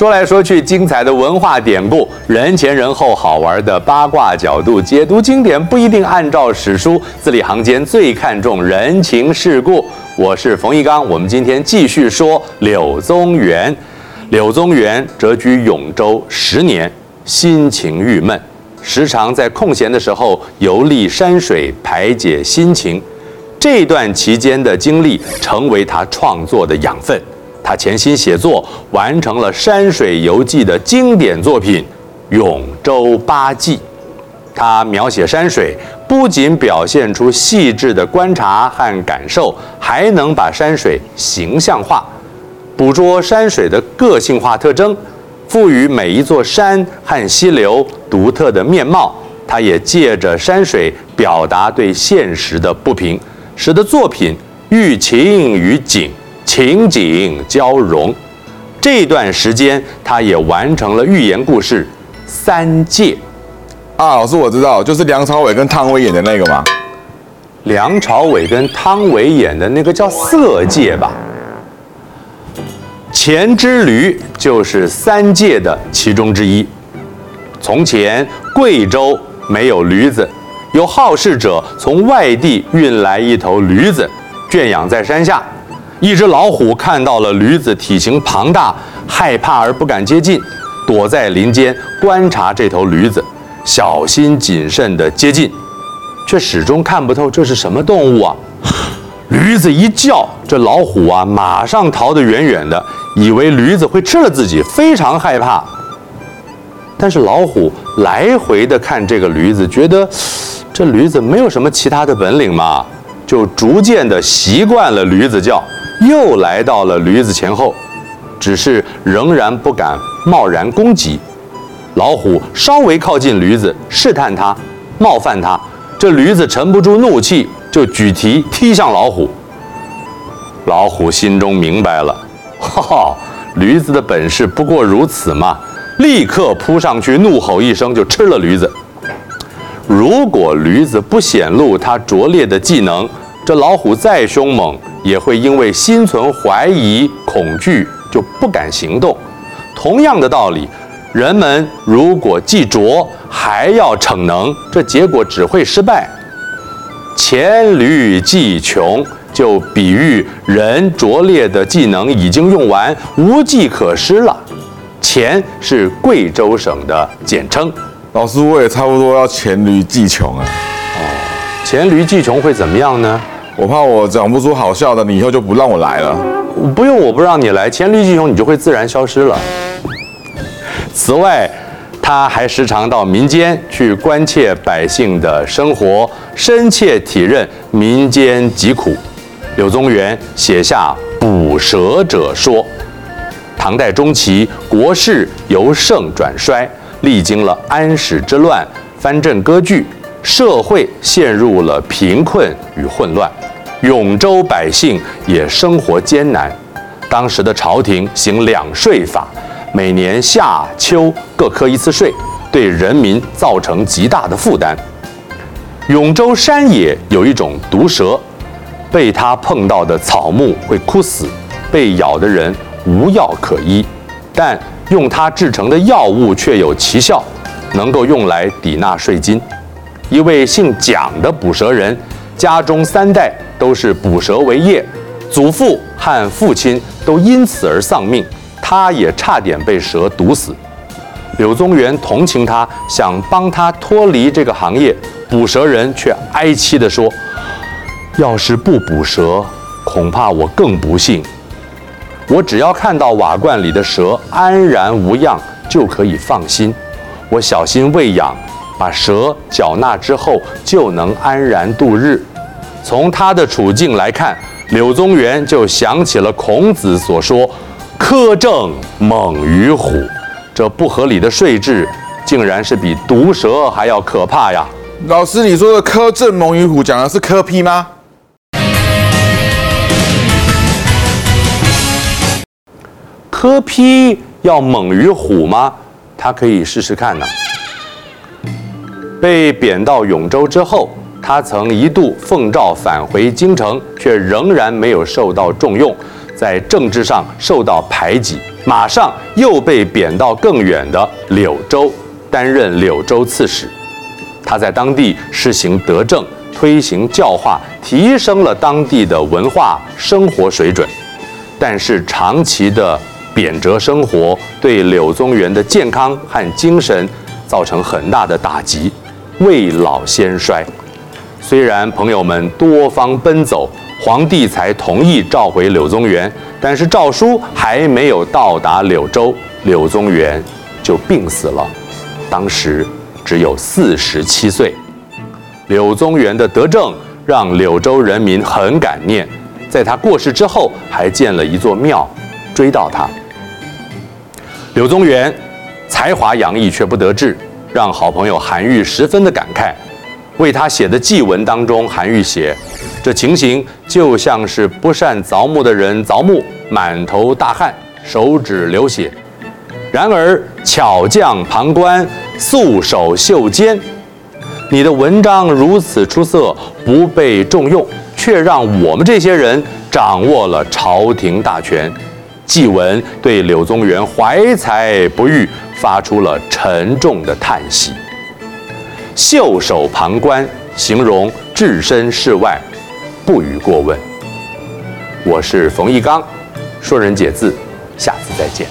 说来说去，精彩的文化典故，人前人后好玩的八卦角度，解读经典不一定按照史书，字里行间最看重人情世故。我是冯一刚，我们今天继续说柳宗元。柳宗元谪居永州十年，心情郁闷，时常在空闲的时候游历山水，排解心情。这段期间的经历，成为他创作的养分。他潜心写作，完成了山水游记的经典作品《永州八记》。他描写山水，不仅表现出细致的观察和感受，还能把山水形象化，捕捉山水的个性化特征，赋予每一座山和溪流独特的面貌。他也借着山水表达对现实的不平，使得作品寓情于景。情景交融，这段时间他也完成了寓言故事《三戒》啊。老师，我知道，就是梁朝伟跟汤唯演的那个吗？梁朝伟跟汤唯演的那个叫《色戒》吧？钱之驴就是《三戒》的其中之一。从前贵州没有驴子，有好事者从外地运来一头驴子，圈养在山下。一只老虎看到了驴子体型庞大，害怕而不敢接近，躲在林间观察这头驴子，小心谨慎地接近，却始终看不透这是什么动物啊！驴子一叫，这老虎啊马上逃得远远的，以为驴子会吃了自己，非常害怕。但是老虎来回地看这个驴子，觉得这驴子没有什么其他的本领嘛，就逐渐地习惯了驴子叫。又来到了驴子前后，只是仍然不敢贸然攻击。老虎稍微靠近驴子，试探它，冒犯它，这驴子沉不住怒气，就举蹄踢向老虎。老虎心中明白了，哈哈，驴子的本事不过如此嘛，立刻扑上去，怒吼一声就吃了驴子。如果驴子不显露它拙劣的技能，这老虎再凶猛，也会因为心存怀疑、恐惧，就不敢行动。同样的道理，人们如果既拙还要逞能，这结果只会失败。黔驴技穷，就比喻人拙劣的技能已经用完，无计可施了。黔是贵州省的简称。老师，我也差不多要黔驴技穷啊。哦，黔驴技穷会怎么样呢？我怕我讲不出好笑的，你以后就不让我来了。不用，我不让你来，黔驴技穷，你就会自然消失了。此外，他还时常到民间去关切百姓的生活，深切体认民间疾苦。柳宗元写下《捕蛇者说》。唐代中期，国势由盛转衰，历经了安史之乱、藩镇割据。社会陷入了贫困与混乱，永州百姓也生活艰难。当时的朝廷行两税法，每年夏秋各科一次税，对人民造成极大的负担。永州山野有一种毒蛇，被它碰到的草木会枯死，被咬的人无药可医，但用它制成的药物却有奇效，能够用来抵纳税金。一位姓蒋的捕蛇人，家中三代都是捕蛇为业，祖父和父亲都因此而丧命，他也差点被蛇毒死。柳宗元同情他，想帮他脱离这个行业，捕蛇人却哀戚地说：“要是不捕蛇，恐怕我更不幸。我只要看到瓦罐里的蛇安然无恙，就可以放心。我小心喂养。”把蛇缴纳之后，就能安然度日。从他的处境来看，柳宗元就想起了孔子所说“苛政猛于虎”，这不合理的税制，竟然是比毒蛇还要可怕呀！老师，你说的“苛政猛于虎”讲的是科批吗？科批要猛于虎吗？他可以试试看呢。被贬到永州之后，他曾一度奉诏返回京城，却仍然没有受到重用。在政治上受到排挤，马上又被贬到更远的柳州，担任柳州刺史。他在当地施行德政，推行教化，提升了当地的文化生活水准。但是长期的贬谪生活，对柳宗元的健康和精神造成很大的打击，未老先衰。虽然朋友们多方奔走，皇帝才同意召回柳宗元，但是诏书还没有到达柳州，柳宗元就病死了，当时只有四十七岁。柳宗元的德政让柳州人民很感念，在他过世之后，还建了一座庙，追悼他。柳宗元才华洋溢却不得志，让好朋友韩愈十分的感慨。为他写的祭文当中，韩愈写：“这情形就像是不善凿木的人凿木，满头大汗，手指流血；然而巧匠旁观，素手绣坚。你的文章如此出色，不被重用，却让我们这些人掌握了朝廷大权。”祭文对柳宗元怀才不遇发出了沉重的叹息。袖手旁观，形容置身事外，不予过问。我是冯一刚，说人解字，下次再见。